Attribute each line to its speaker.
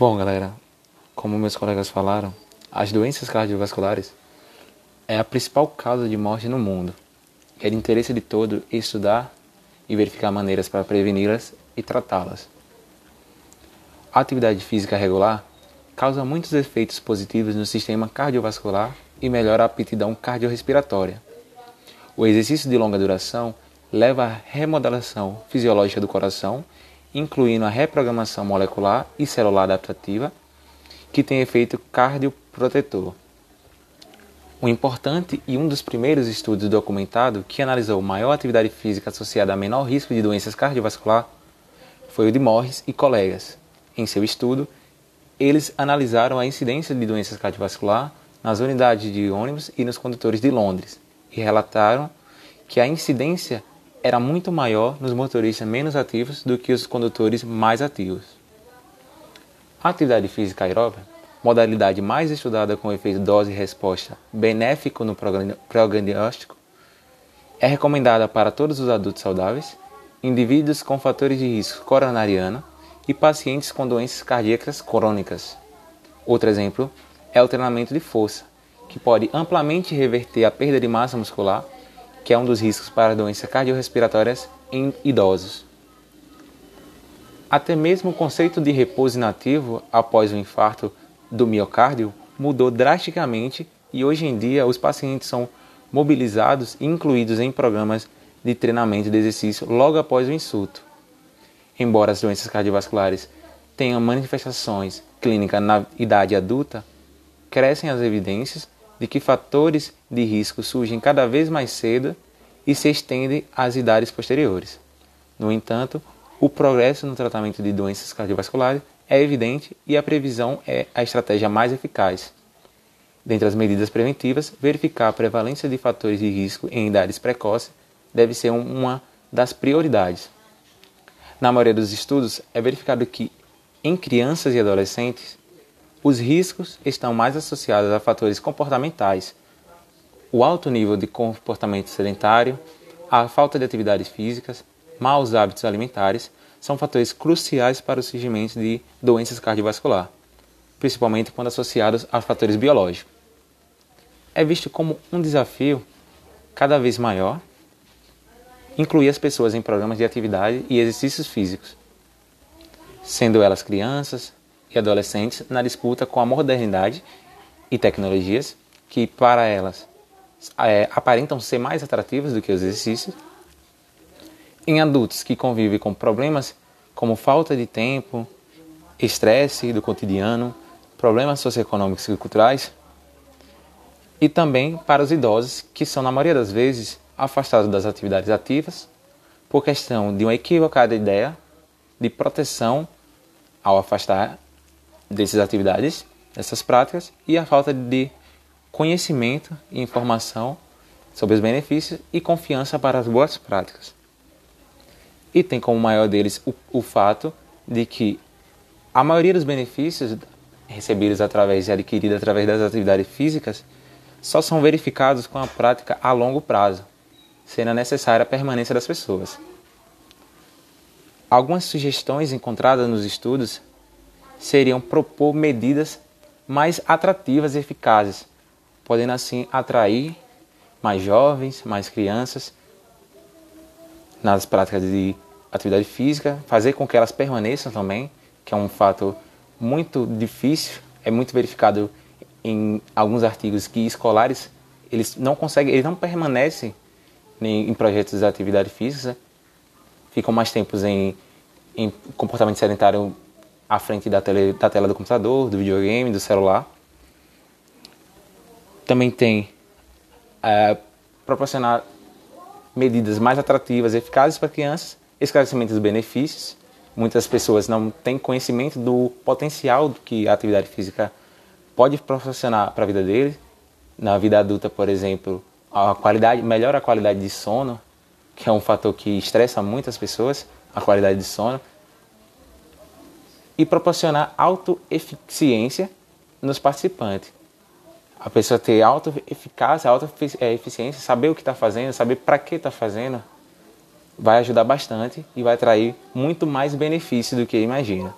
Speaker 1: Bom, galera, como meus colegas falaram, as doenças cardiovasculares é a principal causa de morte no mundo. É de interesse de todo estudar e verificar maneiras para preveni-las e tratá-las. A atividade física regular causa muitos efeitos positivos no sistema cardiovascular e melhora a aptidão cardiorrespiratória. O exercício de longa duração leva à remodelação fisiológica do coração, incluindo a reprogramação molecular e celular adaptativa, que tem efeito cardioprotetor. Um importante e um dos primeiros estudos documentados que analisou maior atividade física associada a menor risco de doenças cardiovasculares foi o de Morris e colegas. Em seu estudo, eles analisaram a incidência de doenças cardiovasculares nas unidades de ônibus e nos condutores de Londres e relataram que a incidência era muito maior nos motoristas menos ativos do que os condutores mais ativos. A atividade física aeróbica modalidade mais estudada com efeito dose-resposta benéfico no prognóstico, é recomendada para todos os adultos saudáveis, indivíduos com fatores de risco coronariano e pacientes com doenças cardíacas crônicas. Outro exemplo é o treinamento de força, que pode amplamente reverter a perda de massa muscular, que é um dos riscos para doenças cardiorrespiratórias em idosos. Até mesmo o conceito de repouso inativo após o infarto do miocárdio mudou drasticamente e hoje em dia os pacientes são mobilizados e incluídos em programas de treinamento de exercício logo após o insulto. Embora as doenças cardiovasculares tenham manifestações clínicas na idade adulta, crescem as evidências de que fatores de risco surgem cada vez mais cedo e se estendem às idades posteriores. No entanto, o progresso no tratamento de doenças cardiovasculares é evidente e a previsão é a estratégia mais eficaz. Dentre as medidas preventivas, verificar a prevalência de fatores de risco em idades precoces deve ser uma das prioridades. Na maioria dos estudos, é verificado que em crianças e adolescentes, os riscos estão mais associados a fatores comportamentais, o alto nível de comportamento sedentário, a falta de atividades físicas, maus hábitos alimentares são fatores cruciais para o surgimento de doenças cardiovasculares, principalmente quando associados a fatores biológicos. É visto como um desafio cada vez maior incluir as pessoas em programas de atividade e exercícios físicos, sendo elas crianças e adolescentes na disputa com a modernidade e tecnologias que, para elas, é, aparentam ser mais atrativas do que os exercícios. Em adultos que convivem com problemas como falta de tempo, estresse do cotidiano, problemas socioeconômicos e culturais, e também para os idosos que são, na maioria das vezes, afastados das atividades ativas por questão de uma equivocada ideia de proteção ao afastar dessas atividades, dessas práticas, e a falta de conhecimento e informação sobre os benefícios e confiança para as boas práticas. E tem como maior deles o, o fato de que a maioria dos benefícios recebidos através e adquiridos através das atividades físicas só são verificados com a prática a longo prazo, sendo necessária a permanência das pessoas. Algumas sugestões encontradas nos estudos seriam propor medidas mais atrativas e eficazes, podendo assim atrair mais jovens, mais crianças nas práticas de atividade física, fazer com que elas permaneçam também, que é um fato muito difícil, é muito verificado em alguns artigos que escolares eles não conseguem, eles não permanecem em, projetos de atividade física, ficam mais tempos em, em comportamento sedentário à frente da, tele, da tela do computador, do videogame, do celular. Também tem é, proporcionar medidas mais atrativas e eficazes para crianças, esclarecimento dos benefícios. Muitas pessoas não têm conhecimento do potencial que a atividade física pode proporcionar para a vida deles. Na vida adulta, por exemplo, a qualidade, melhora a qualidade de sono, que é um fator que estressa muitas pessoas, a qualidade de sono. E proporcionar autoeficiência nos participantes a pessoa ter auto eficácia, auto é, saber o que está fazendo, saber para que está fazendo, vai ajudar bastante e vai trair muito mais benefício do que imagina.